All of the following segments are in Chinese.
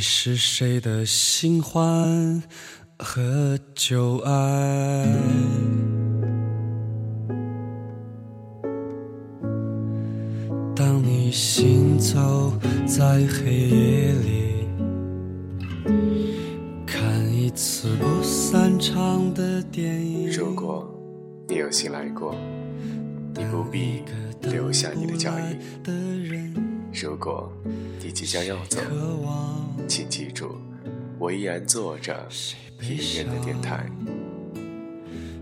你是谁的新欢和旧爱？当你行走在黑夜里，看一次不散场的电影。如果你有幸来过，你不必留下你的脚印。如果你即将要走，请记住，我依然坐着一个人的电台。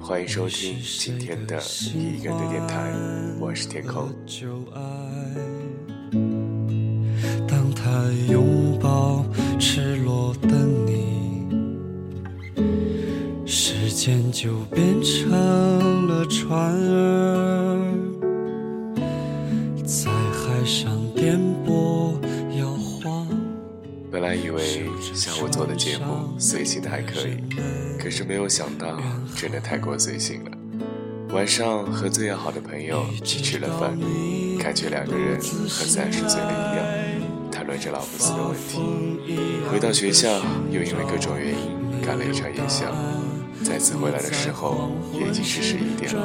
欢迎收听今天的一个人的电台，我是天空。当他拥抱赤裸的你，时间就变成了船儿，在。本来以为像我做的节目随性的还可以，可是没有想到真的太过随性了。晚上和最要好的朋友去吃了饭，感觉两个人和三十岁了一样，谈论着老不死的问题。回到学校又因为各种原因干了一场夜宵，再次回来的时候也已经是十一点了。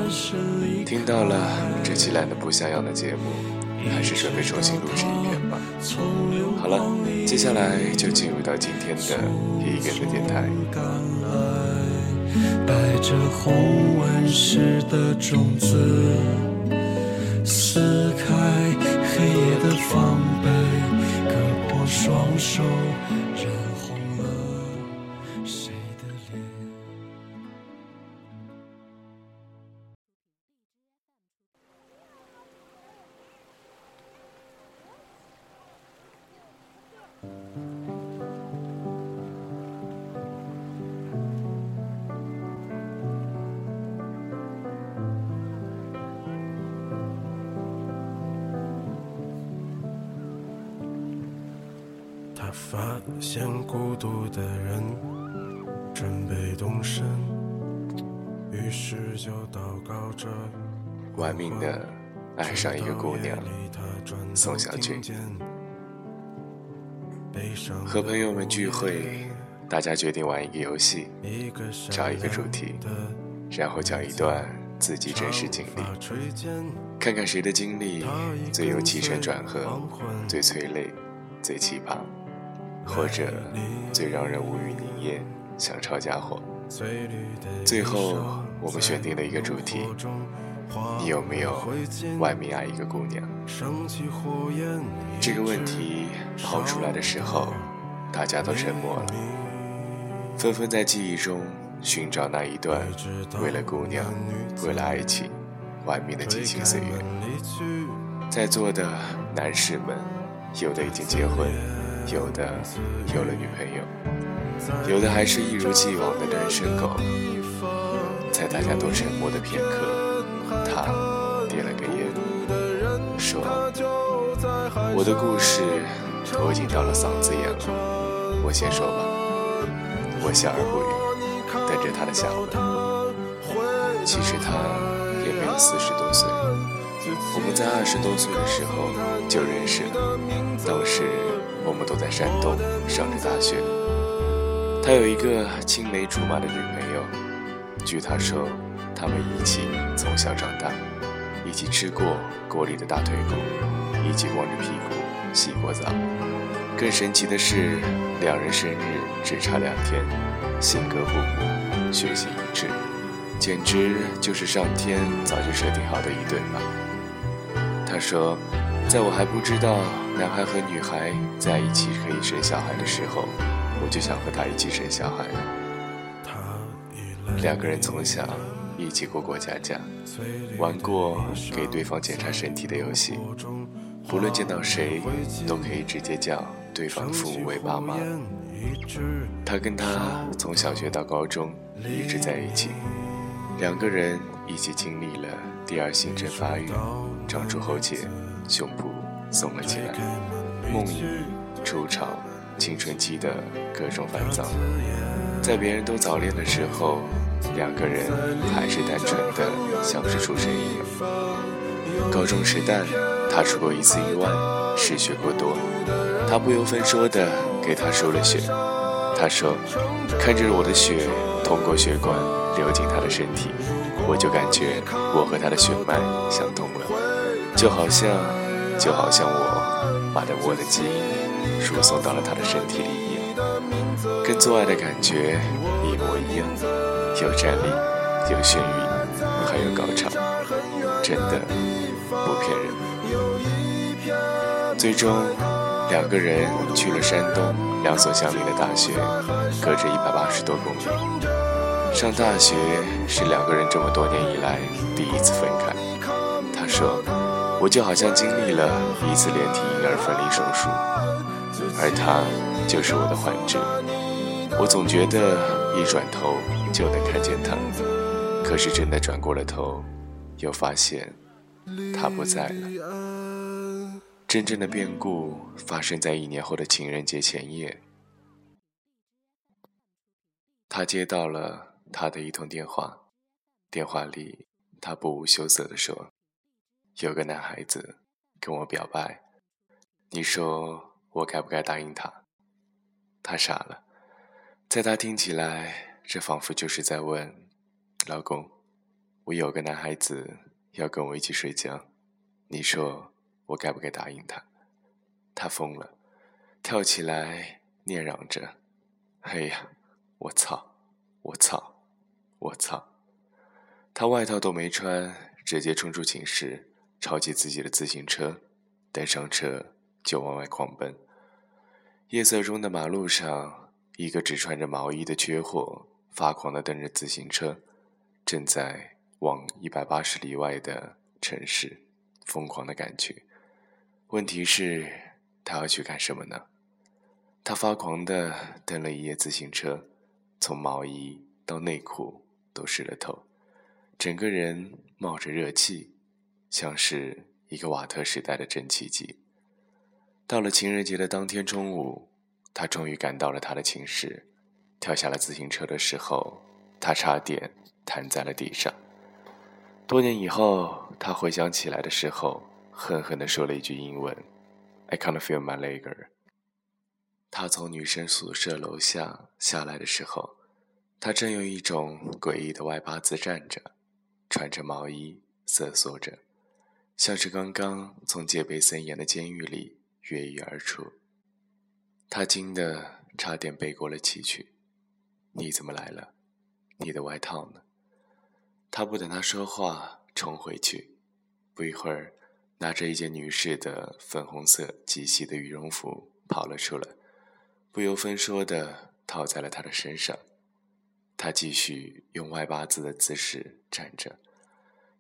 听到了这期懒的不像样的节目。还是准备重新录制一遍吧。好了，接下来就进入到今天的一个人的电台。带着红纹石的种子，撕开黑夜的防备，割破双手。上一个姑娘，宋小军。和朋友们聚会，大家决定玩一个游戏，找一个主题，然后讲一段自己真实经历，看看谁的经历最有起承转合，最催泪，最奇葩。或者最让人无语凝噎，想抄家伙。最后，我们选定了一个主题：你有没有外面爱一个姑娘？这个问题抛出来的时候，大家都沉默了，纷纷在记忆中寻找那一段为了姑娘、为了爱情外面的激情岁月。在座的男士们，有的已经结婚。有的有了女朋友，有的还是一如既往的单身狗。在大家都沉默的片刻，他点了个烟，说：“我的故事都已经到了嗓子眼了，我先说吧。”我笑而不语，等着他的下文。其实他也没有四十多岁，我们在二十多岁的时候就认识了，当时。我们都在山东上着大学，他有一个青梅竹马的女朋友。据他说，他们一起从小长大，一起吃过锅里的大腿骨，一起光着屁股洗过澡。更神奇的是，两人生日只差两天，性格互补，学习一致，简直就是上天早就设定好的一对吧。他说。在我还不知道男孩和女孩在一起可以生小孩的时候，我就想和他一起生小孩了。两个人从小一起过过家家，玩过给对方检查身体的游戏，不论见到谁都可以直接叫对方父母为爸妈。他跟他从小学到高中一直在一起，两个人一起经历了第二性征发育，长出喉结。胸部耸了起来，梦遗、初潮、青春期的各种烦躁，在别人都早恋的时候，两个人还是单纯的像是出生一样。高中时代，他出过一次意外，失血过多，他不由分说的给他输了血。他说：“看着我的血通过血管流进他的身体，我就感觉我和他的血脉相通了，就好像，就好像我把的我的基因输送到了他的身体里一样，跟做爱的感觉一模一样，有站立，有眩晕，还有高潮，真的不骗人。最终。”两个人去了山东两所相邻的大学，隔着一百八十多公里。上大学是两个人这么多年以来第一次分开。他说：“我就好像经历了一次连体婴儿分离手术，而他就是我的患者。我总觉得一转头就能看见他，可是真的转过了头，又发现他不在了。”真正的变故发生在一年后的情人节前夜。他接到了他的一通电话，电话里他不无羞涩地说：“有个男孩子跟我表白，你说我该不该答应他？”他傻了，在他听起来，这仿佛就是在问：“老公，我有个男孩子要跟我一起睡觉，你说？”我该不该答应他？他疯了，跳起来念嚷着：“哎呀，我操，我操，我操！”他外套都没穿，直接冲出寝室，抄起自己的自行车，等上车就往外狂奔。夜色中的马路上，一个只穿着毛衣的缺货发狂地蹬着自行车，正在往一百八十里外的城市疯狂地赶去。问题是，他要去干什么呢？他发狂地蹬了一夜自行车，从毛衣到内裤都湿了透，整个人冒着热气，像是一个瓦特时代的蒸汽机。到了情人节的当天中午，他终于赶到了他的寝室，跳下了自行车的时候，他差点瘫在了地上。多年以后，他回想起来的时候。狠狠地说了一句英文：“I can't feel my leg。”他从女生宿舍楼下下来的时候，他正用一种诡异的外八字站着，穿着毛衣，瑟缩着，像是刚刚从戒备森严的监狱里越狱而出。他惊得差点背过了气去。“你怎么来了？你的外套呢？”他不等他说话，冲回去，不一会儿。拿着一件女士的粉红色极细的羽绒服跑了出来，不由分说的套在了他的身上。他继续用外八字的姿势站着，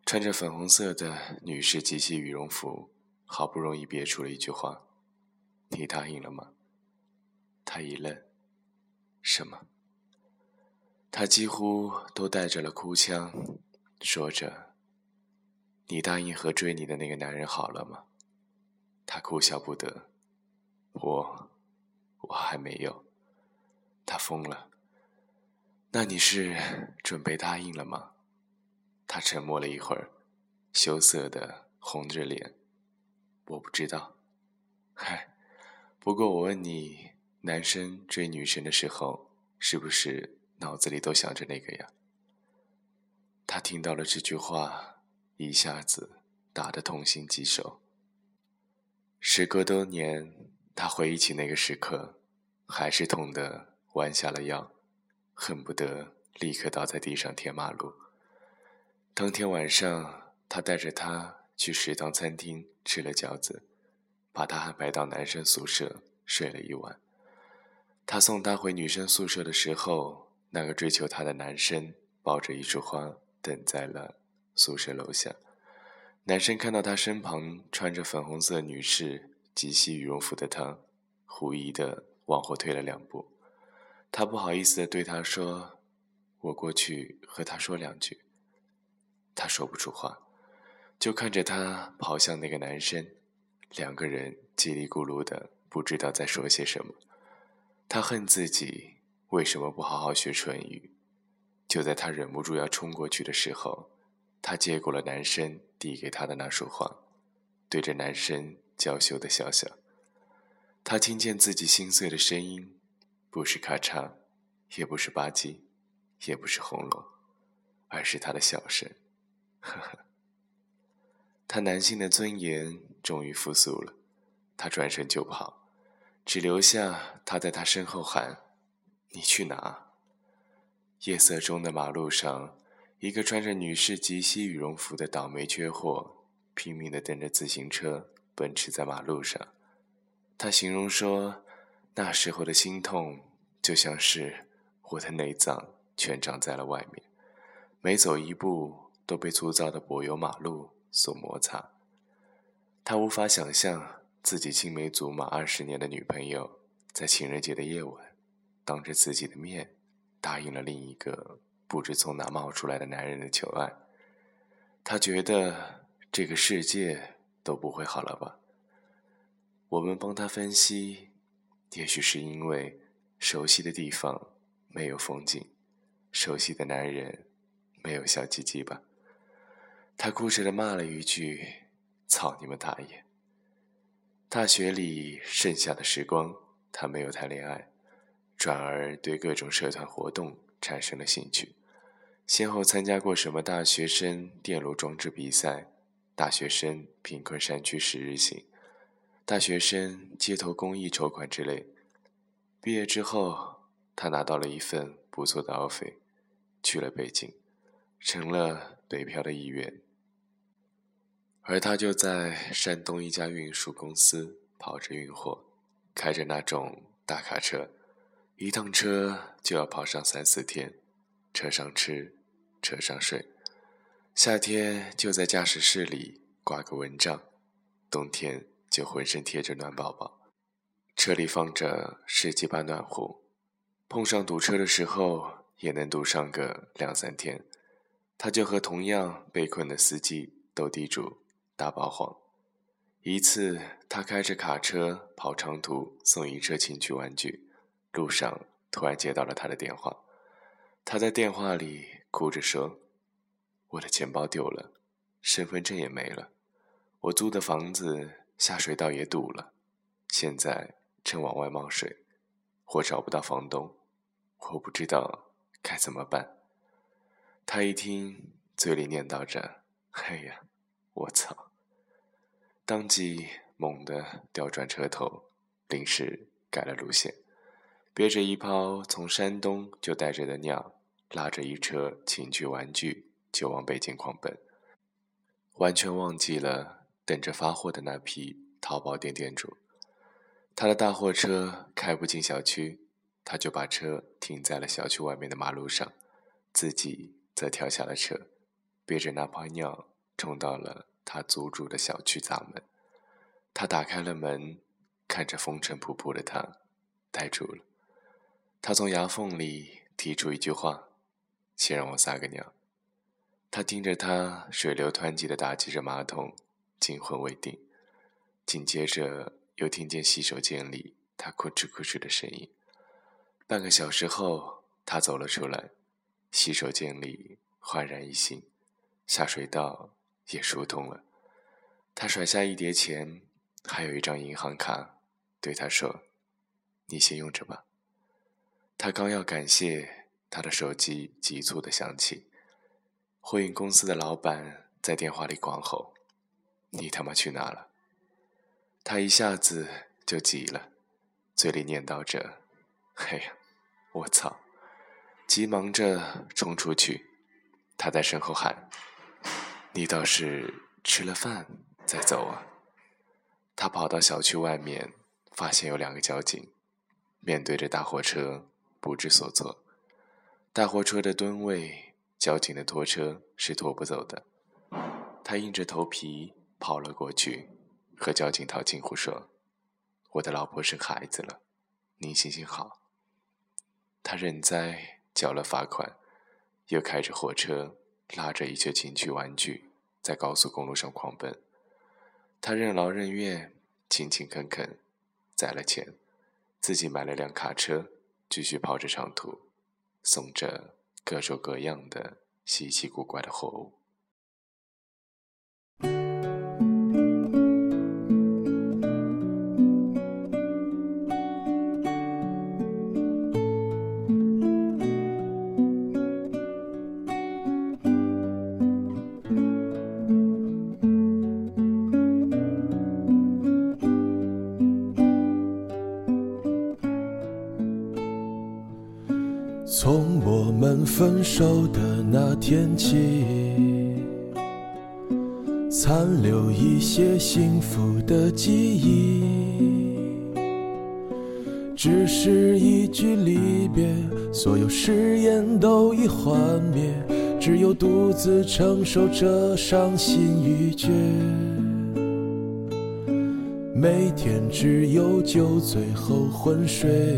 穿着粉红色的女士极细羽绒服，好不容易憋出了一句话：“你答应了吗？”他一愣：“什么？”他几乎都带着了哭腔，说着。你答应和追你的那个男人好了吗？他哭笑不得。我，我还没有。他疯了。那你是准备答应了吗？他沉默了一会儿，羞涩的红着脸。我不知道。嗨，不过我问你，男生追女生的时候，是不是脑子里都想着那个呀？他听到了这句话。一下子打得痛心疾首。时隔多年，他回忆起那个时刻，还是痛得弯下了腰，恨不得立刻倒在地上贴马路。当天晚上，他带着她去食堂餐厅吃了饺子，把她安排到男生宿舍睡了一晚。他送她回女生宿舍的时候，那个追求她的男生抱着一束花等在了。宿舍楼下，男生看到她身旁穿着粉红色女士及膝羽绒服的她，狐疑的往后退了两步。他不好意思的对他说：“我过去和她说两句。”他说不出话，就看着他跑向那个男生，两个人叽里咕噜的，不知道在说些什么。他恨自己为什么不好好学唇语。就在他忍不住要冲过去的时候。他接过了男生递给他的那束花，对着男生娇羞的笑笑。他听见自己心碎的声音，不是咔嚓，也不是吧唧，也不是轰隆，而是他的笑声。呵呵。他男性的尊严终于复苏了，他转身就跑，只留下他在他身后喊：“你去哪？”夜色中的马路上，一个穿着女士及膝羽绒服的倒霉缺货，拼命地蹬着自行车奔驰在马路上。他形容说：“那时候的心痛，就像是我的内脏全长在了外面，每走一步都被粗糙的柏油马路所摩擦。”他无法想象自己青梅竹马二十年的女朋友，在情人节的夜晚，当着自己的面。答应了另一个不知从哪冒出来的男人的求爱，他觉得这个世界都不会好了吧？我们帮他分析，也许是因为熟悉的地方没有风景，熟悉的男人没有小鸡鸡吧？他固执的骂了一句：“操你们大爷！”大学里剩下的时光，他没有谈恋爱。转而对各种社团活动产生了兴趣，先后参加过什么大学生电炉装置比赛、大学生贫困山区十日行、大学生街头公益筹款之类。毕业之后，他拿到了一份不错的 offer，去了北京，成了北漂的一员。而他就在山东一家运输公司跑着运货，开着那种大卡车。一趟车就要跑上三四天，车上吃，车上睡，夏天就在驾驶室里挂个蚊帐，冬天就浑身贴着暖宝宝。车里放着十几把暖壶，碰上堵车的时候也能堵上个两三天。他就和同样被困的司机斗地主、打保皇。一次，他开着卡车跑长途，送一车情趣玩具。路上突然接到了他的电话，他在电话里哭着说：“我的钱包丢了，身份证也没了，我租的房子下水道也堵了，现在正往外冒水，我找不到房东，我不知道该怎么办。”他一听，嘴里念叨着：“哎呀，我操！”当即猛地调转车头，临时改了路线。憋着一泡从山东就带着的尿，拉着一车情趣玩具就往北京狂奔，完全忘记了等着发货的那批淘宝店店主。他的大货车开不进小区，他就把车停在了小区外面的马路上，自己则跳下了车，憋着那泡尿冲到了他租住的小区闸门。他打开了门，看着风尘仆仆的他，呆住了。他从牙缝里提出一句话：“先让我撒个尿。”他听着他水流湍急的打击着马桶，惊魂未定。紧接着又听见洗手间里他哭哧哭哧的声音。半个小时后，他走了出来，洗手间里焕然一新，下水道也疏通了。他甩下一叠钱，还有一张银行卡，对他说：“你先用着吧。”他刚要感谢，他的手机急促的响起，货运公司的老板在电话里狂吼：“你他妈去哪了？”他一下子就急了，嘴里念叨着：“嘿呀，我操！”急忙着冲出去，他在身后喊：“你倒是吃了饭再走啊！”他跑到小区外面，发现有两个交警，面对着大货车。不知所措，大货车的吨位，交警的拖车是拖不走的。他硬着头皮跑了过去，和交警套近乎说：“我的老婆生孩子了，您行行好。”他认栽交了罚款，又开着货车拉着一些情趣玩具在高速公路上狂奔。他任劳任怨，勤勤恳恳，攒了钱，自己买了辆卡车。继续跑着长途，送着各种各样的稀奇古怪的货物。从我们分手的那天起，残留一些幸福的记忆。只是一句离别，所有誓言都已幻灭，只有独自承受着伤心欲绝。每天只有酒醉后昏睡，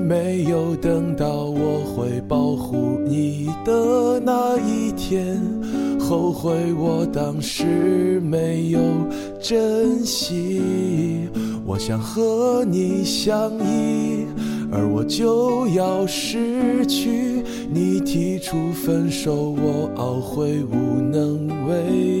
没有等到我会保护你的那一天，后悔我当时没有珍惜。我想和你相依，而我就要失去。你提出分手，我懊悔无能为力。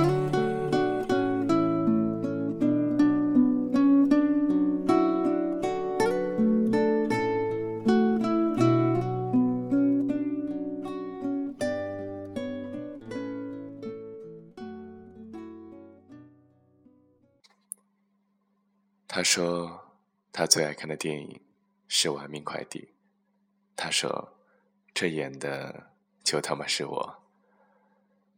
他说，他最爱看的电影是《玩命快递》。他说，这演的就他妈是我。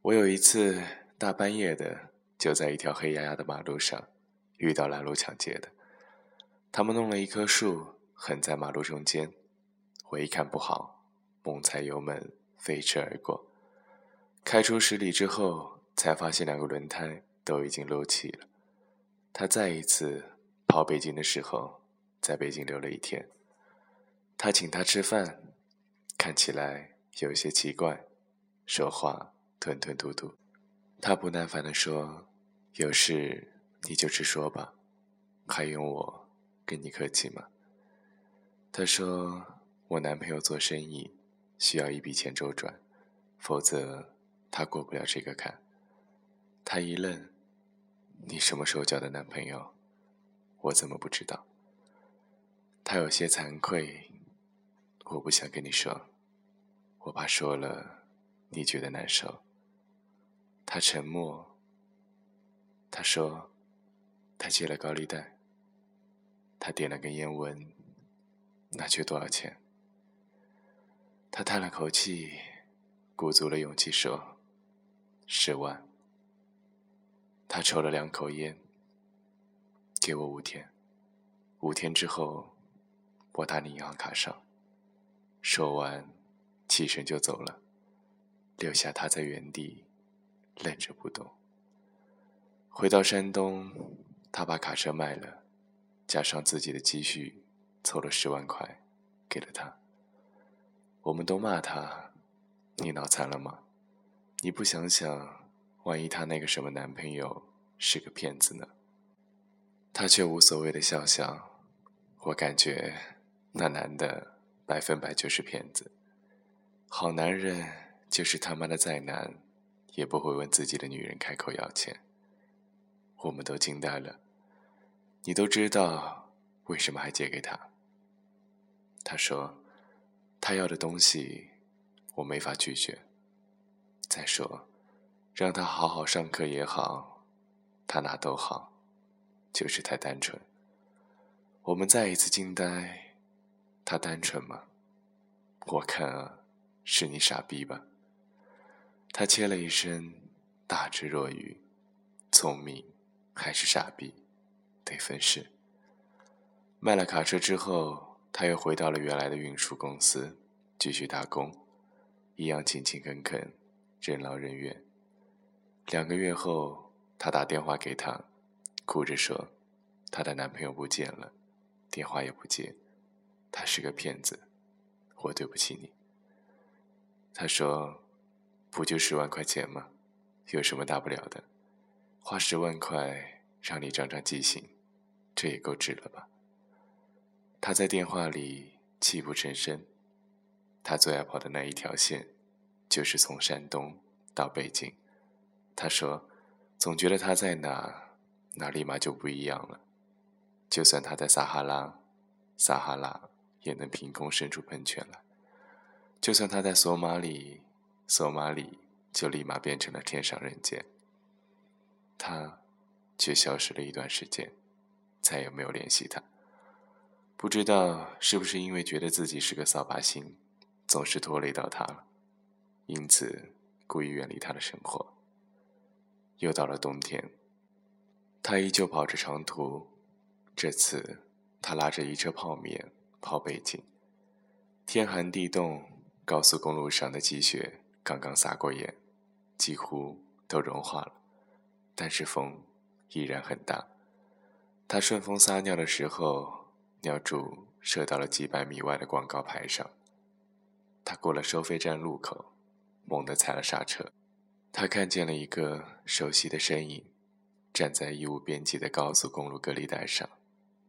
我有一次大半夜的，就在一条黑压压的马路上遇到拦路抢劫的。他们弄了一棵树横在马路中间，我一看不好，猛踩油门飞驰而过。开出十里之后，才发现两个轮胎都已经漏气了。他再一次。跑北京的时候，在北京留了一天。他请他吃饭，看起来有些奇怪，说话吞吞吐吐。他不耐烦地说：“有事你就直说吧，还用我跟你客气吗？”他说：“我男朋友做生意，需要一笔钱周转，否则他过不了这个坎。”他一愣：“你什么时候交的男朋友？”我怎么不知道？他有些惭愧，我不想跟你说，我怕说了你觉得难受。他沉默。他说，他借了高利贷。他点了根烟问，那缺多少钱？他叹了口气，鼓足了勇气说，十万。他抽了两口烟。给我五天，五天之后，我打你银行卡上。说完，起身就走了，留下他在原地愣着不动。回到山东，他把卡车卖了，加上自己的积蓄，凑了十万块，给了他。我们都骂他：“你脑残了吗？你不想想，万一他那个什么男朋友是个骗子呢？”他却无所谓的笑笑，我感觉那男的百分百就是骗子。好男人就是他妈的再难，也不会问自己的女人开口要钱。我们都惊呆了。你都知道为什么还借给他？他说，他要的东西我没法拒绝。再说，让他好好上课也好，他哪都好。就是太单纯。我们再一次惊呆，他单纯吗？我看啊，是你傻逼吧。他切了一声，大智若愚，聪明还是傻逼，得分是。卖了卡车之后，他又回到了原来的运输公司，继续打工，一样勤勤恳恳，任劳任怨。两个月后，他打电话给他。哭着说：“她的男朋友不见了，电话也不接，他是个骗子，我对不起你。”他说：“不就十万块钱吗？有什么大不了的？花十万块让你长长记性，这也够值了吧？”他在电话里泣不成声。他最爱跑的那一条线，就是从山东到北京。他说：“总觉得他在哪，那立马就不一样了。就算他在撒哈拉，撒哈拉也能凭空生出喷泉来。”就算他在索马里，索马里就立马变成了天上人间。他却消失了一段时间，再也没有联系他。不知道是不是因为觉得自己是个扫把星，总是拖累到他了，因此故意远离他的生活。又到了冬天，他依旧跑着长途，这次他拉着一车泡面跑北京。天寒地冻。高速公路上的积雪刚刚撒过盐，几乎都融化了，但是风依然很大。他顺风撒尿的时候，尿柱射到了几百米外的广告牌上。他过了收费站路口，猛地踩了刹车。他看见了一个熟悉的身影，站在义乌边际的高速公路隔离带上，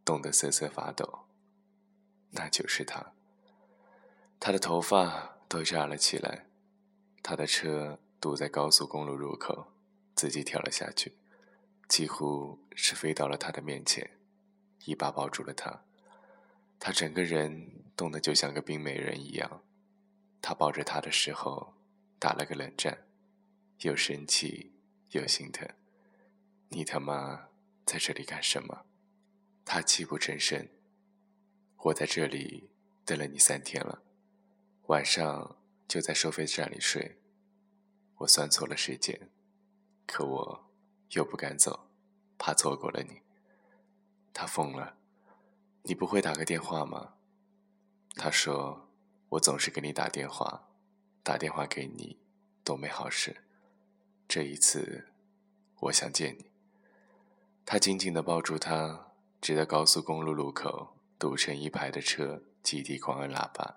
冻得瑟瑟发抖。那就是他。他的头发都炸了起来，他的车堵在高速公路入口，自己跳了下去，几乎是飞到了他的面前，一把抱住了他。他整个人冻得就像个冰美人一样。他抱着他的时候，打了个冷战，又生气又心疼。你他妈在这里干什么？他泣不成声。我在这里等了你三天了。晚上就在收费站里睡，我算错了时间，可我又不敢走，怕错过了你。他疯了，你不会打个电话吗？他说我总是给你打电话，打电话给你都没好事，这一次我想见你。他紧紧地抱住她，直到高速公路路口堵成一排的车集体狂按喇叭。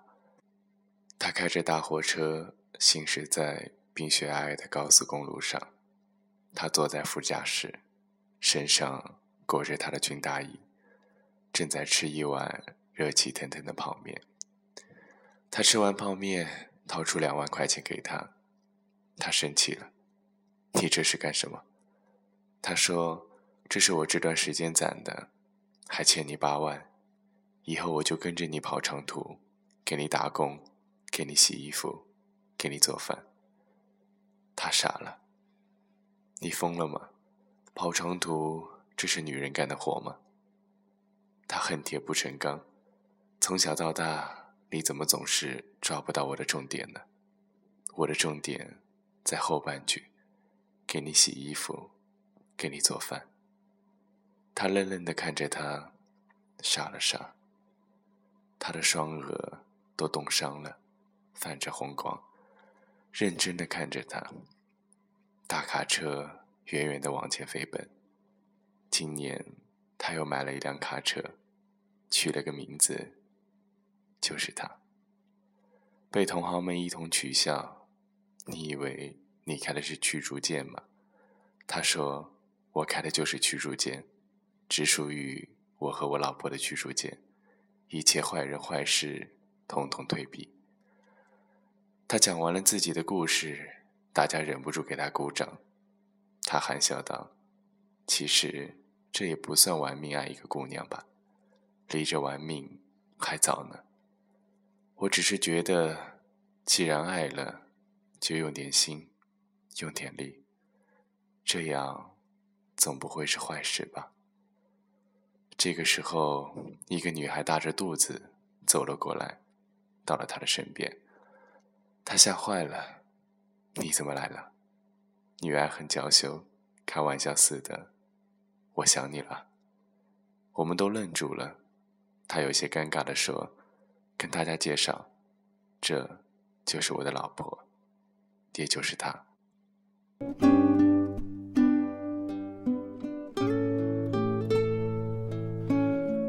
他开着大货车行驶在冰雪皑皑的高速公路上，他坐在副驾驶，身上裹着他的军大衣，正在吃一碗热气腾腾的泡面。他吃完泡面，掏出两万块钱给他，他生气了：“你这是干什么？”他说：“这是我这段时间攒的，还欠你八万，以后我就跟着你跑长途，给你打工。”给你洗衣服，给你做饭。他傻了。你疯了吗？跑长途，这是女人干的活吗？他恨铁不成钢。从小到大，你怎么总是抓不到我的重点呢？我的重点在后半句，给你洗衣服，给你做饭。他愣愣地看着他，傻了傻。他的双额都冻伤了。泛着红光，认真的看着他。大卡车远远的往前飞奔。今年他又买了一辆卡车，取了个名字，就是他。被同行们一同取笑。你以为你开的是驱逐舰吗？他说：“我开的就是驱逐舰，只属于我和我老婆的驱逐舰，一切坏人坏事，统统退避。”他讲完了自己的故事，大家忍不住给他鼓掌。他含笑道：“其实这也不算玩命爱一个姑娘吧，离着玩命还早呢。我只是觉得，既然爱了，就用点心，用点力，这样总不会是坏事吧。”这个时候，一个女孩大着肚子走了过来，到了他的身边。他吓坏了，你怎么来了？女儿很娇羞，开玩笑似的。我想你了。我们都愣住了。他有些尴尬的说：“跟大家介绍，这就是我的老婆，也就是她。”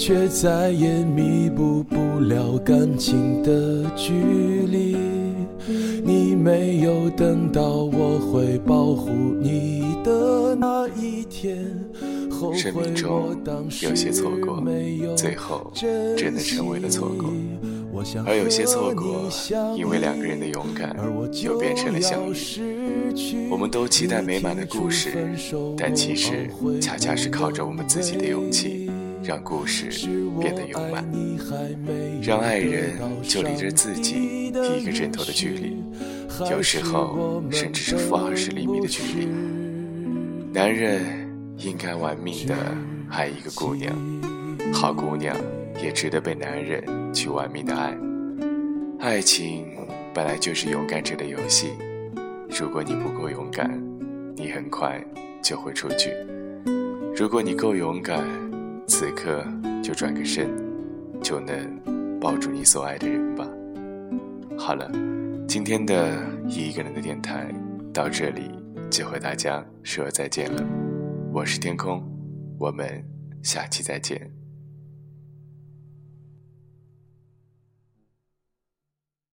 却再也弥补不了感情的距离。你没有等到我会保护你的那一天。生命中有些错过，最后真的成为了错过；而有些错过，因为两个人的勇敢，又变成了相遇。我们都期待美满的故事，但其实恰恰是靠着我们自己的勇气，让故事变得圆满，让爱人就离着自己一个枕头的距离，有时候甚至是负二十厘米的距离。男人。应该玩命的爱一个姑娘，好姑娘也值得被男人去玩命的爱。爱情本来就是勇敢者的游戏，如果你不够勇敢，你很快就会出局；如果你够勇敢，此刻就转个身，就能抱住你所爱的人吧。好了，今天的一个人的电台到这里就和大家说再见了。我是天空，我们下期再见。